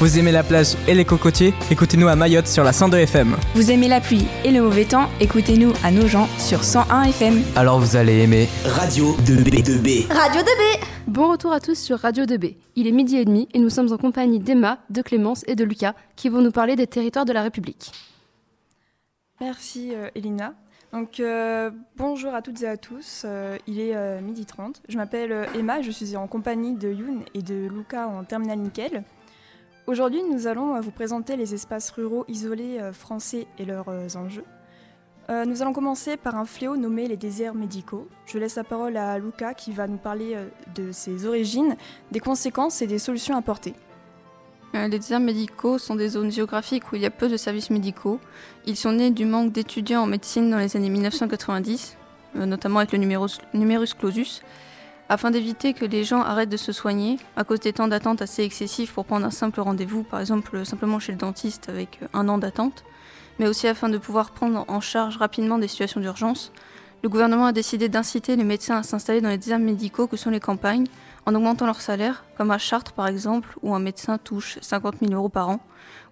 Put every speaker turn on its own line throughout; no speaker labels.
Vous aimez la plage et les cocotiers Écoutez-nous à Mayotte sur la 102 FM.
Vous aimez la pluie et le mauvais temps Écoutez-nous à Nogent sur 101 FM.
Alors vous allez aimer
Radio 2B2B.
Radio 2B
Bon retour à tous sur Radio 2B. Il est midi et demi et nous sommes en compagnie d'Emma, de Clémence et de Lucas qui vont nous parler des territoires de la République.
Merci euh, Elina. Donc euh, bonjour à toutes et à tous, euh, il est euh, midi 30. Je m'appelle Emma, je suis en compagnie de Youn et de Luca en terminale nickel. Aujourd'hui nous allons euh, vous présenter les espaces ruraux isolés euh, français et leurs euh, enjeux. Nous allons commencer par un fléau nommé les déserts médicaux. Je laisse la parole à Luca qui va nous parler de ses origines, des conséquences et des solutions apportées.
Les déserts médicaux sont des zones géographiques où il y a peu de services médicaux. Ils sont nés du manque d'étudiants en médecine dans les années 1990, euh, notamment avec le numerus, numerus clausus. Afin d'éviter que les gens arrêtent de se soigner, à cause des temps d'attente assez excessifs pour prendre un simple rendez-vous, par exemple simplement chez le dentiste avec un an d'attente, mais aussi afin de pouvoir prendre en charge rapidement des situations d'urgence, le gouvernement a décidé d'inciter les médecins à s'installer dans les déserts médicaux que sont les campagnes, en augmentant leur salaire, comme à Chartres par exemple, où un médecin touche 50 000 euros par an,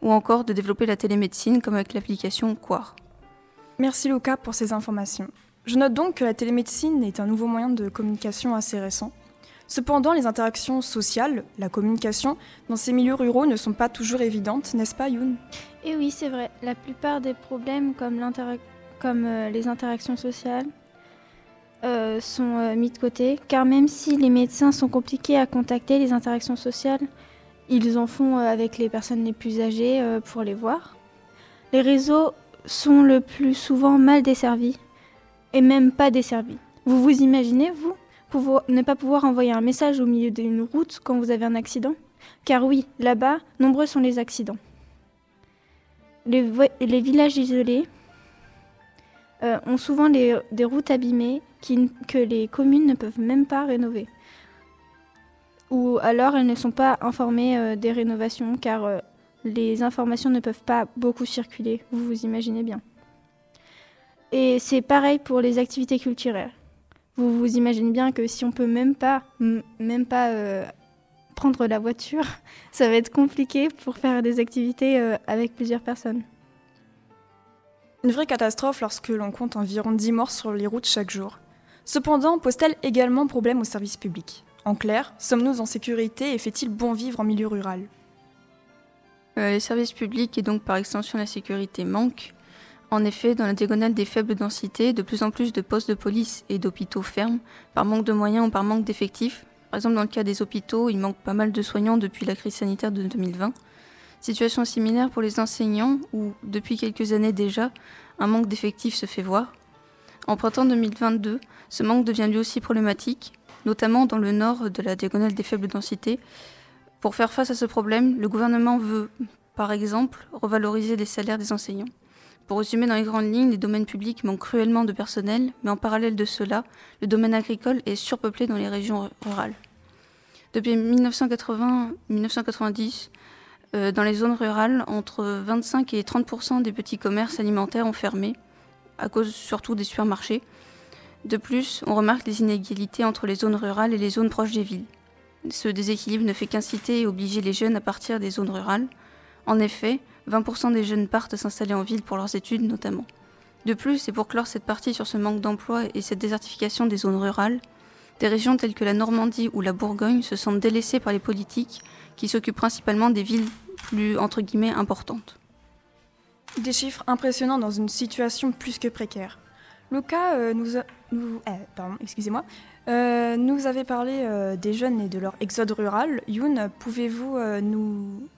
ou encore de développer la télémédecine comme avec l'application Quar.
Merci Luca pour ces informations. Je note donc que la télémédecine est un nouveau moyen de communication assez récent. Cependant, les interactions sociales, la communication, dans ces milieux ruraux ne sont pas toujours évidentes, n'est-ce pas Youn?
Et oui, c'est vrai. La plupart des problèmes comme, euh, les interactions sociales euh, sont euh, mis de côté, car même si les médecins sont compliqués à contacter, les interactions sociales, ils en font avec les personnes les plus âgées pour les voir. Les réseaux sont le plus souvent mal desservis, et même pas desservis. Vous vous imaginez, vous, ne pas pouvoir envoyer un message au milieu d'une route quand vous avez un accident? Car oui, là-bas, nombreux sont les accidents. Les, villages isolés euh, ont souvent des routes abîmées que les communes ne peuvent même pas rénover. Ou alors elles ne sont pas informées euh, des rénovations car euh, les informations ne peuvent pas beaucoup circuler, vous vous imaginez bien. Et c'est pareil pour les activités culturelles. Vous vous imaginez bien que si on peut même pas, même pas euh, prendre la voiture, ça va être compliqué pour faire des activités euh, avec plusieurs personnes.
Une vraie catastrophe lorsque l'on compte environ 10 morts sur les routes chaque jour. Cependant, pose-t-elle également problème aux services publics En clair, sommes-nous en sécurité et fait-il bon vivre en milieu rural?
Euh, les services publics et donc par extension la sécurité manquent. En effet, dans la diagonale des faibles densités, de plus en plus de postes de police et d'hôpitaux ferment, par manque de moyens ou par manque d'effectifs. Par exemple, dans le cas des hôpitaux, il manque pas mal de soignants depuis la crise sanitaire de 2020. Situation similaire pour les enseignants, où, depuis quelques années déjà, un manque d'effectifs se fait voir. En printemps 2022, ce manque devient lui aussi problématique, notamment dans le nord de la diagonale des faibles densités. Pour faire face à ce problème, le gouvernement veut, par exemple, revaloriser les salaires des enseignants. Pour résumer dans les grandes lignes, les domaines publics manquent cruellement de personnel, mais en parallèle de cela, le domaine agricole est surpeuplé dans les régions rurales. Depuis 1980-1990, euh, dans les zones rurales, entre 25 et 30% des petits commerces alimentaires ont fermé, à cause surtout des supermarchés. De plus, on remarque les inégalités entre les zones rurales et les zones proches des villes. Ce déséquilibre ne fait qu'inciter et obliger les jeunes à partir des zones rurales. En effet, 20% des jeunes partent s'installer en ville pour leurs études notamment. De plus, et pour clore cette partie sur ce manque d'emploi et cette désertification des zones rurales, des régions telles que la Normandie ou la Bourgogne se sentent délaissées par les politiques qui s'occupent principalement des villes plus entre guillemets importantes.
Des chiffres impressionnants dans une situation plus que précaire. Luca euh, nous, eh, pardon, excusez-moi, euh, nous avait parlé euh, des jeunes et de leur exode rural. Youn, pouvez-vous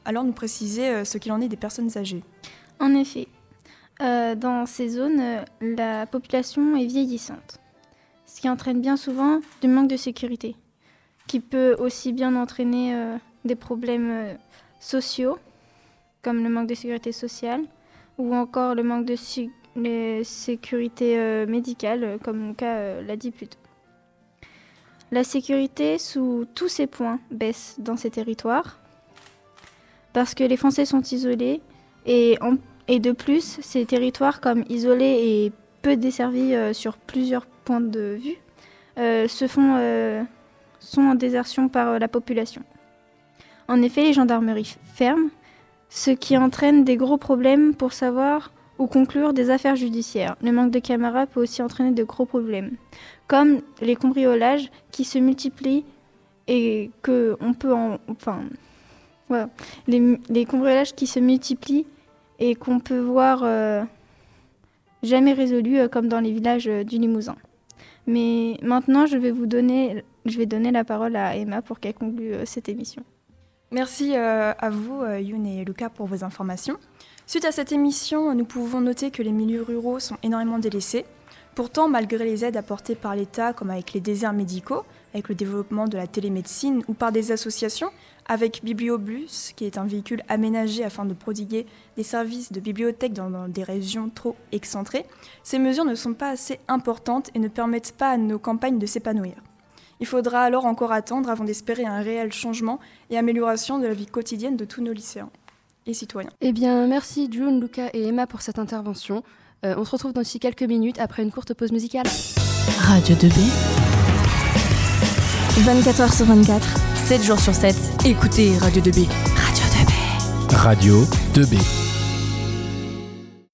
alors nous préciser ce qu'il en est des personnes âgées?
En effet, dans ces zones, la population est vieillissante, ce qui entraîne bien souvent du manque de sécurité, qui peut aussi bien entraîner des problèmes sociaux, comme le manque de sécurité sociale, ou encore le manque de su- les sécurité euh, médicale, euh, comme mon cas euh, l'a dit plus tôt. La sécurité sous tous ces points baisse dans ces territoires, parce que les Français sont isolés et de plus, ces territoires, comme isolés et peu desservis sur plusieurs points de vue, se font, sont en désertion par la population. En effet, les gendarmeries ferment ce qui entraîne des gros problèmes pour savoir ou conclure des affaires judiciaires. Le manque de caméras peut aussi entraîner de gros problèmes, comme les cambriolages qui se multiplient et que on peut en, enfin, les, cambriolages qui se multiplient et qu'on peut voir euh, jamais résolus euh, comme dans les villages euh, du Limousin. Mais maintenant, je vais vous donner, je vais donner la parole à Emma pour qu'elle conclue cette émission.
Merci euh, à vous, euh, Youn et Lucas, pour vos informations. Suite à cette émission, nous pouvons noter que les milieux ruraux sont énormément délaissés. Pourtant, malgré les aides apportées par l'État, comme avec les déserts médicaux, avec le développement de la télémédecine ou par des associations, avec Bibliobus, qui est un véhicule aménagé afin de prodiguer des services de bibliothèque dans des régions trop excentrées, ces mesures ne sont pas assez importantes et ne permettent pas à nos campagnes de s'épanouir. Il faudra alors encore attendre avant d'espérer un réel changement et amélioration de la vie quotidienne de tous nos lycéens et citoyens.
Eh bien, merci June, Lucas et Emma pour cette intervention. Euh, on se retrouve dans d'ici quelques minutes après une courte pause musicale.
Radio 2B. 24h sur 24, 7 jours sur 7.
Écoutez Radio 2B.
Radio 2B.
Radio 2B.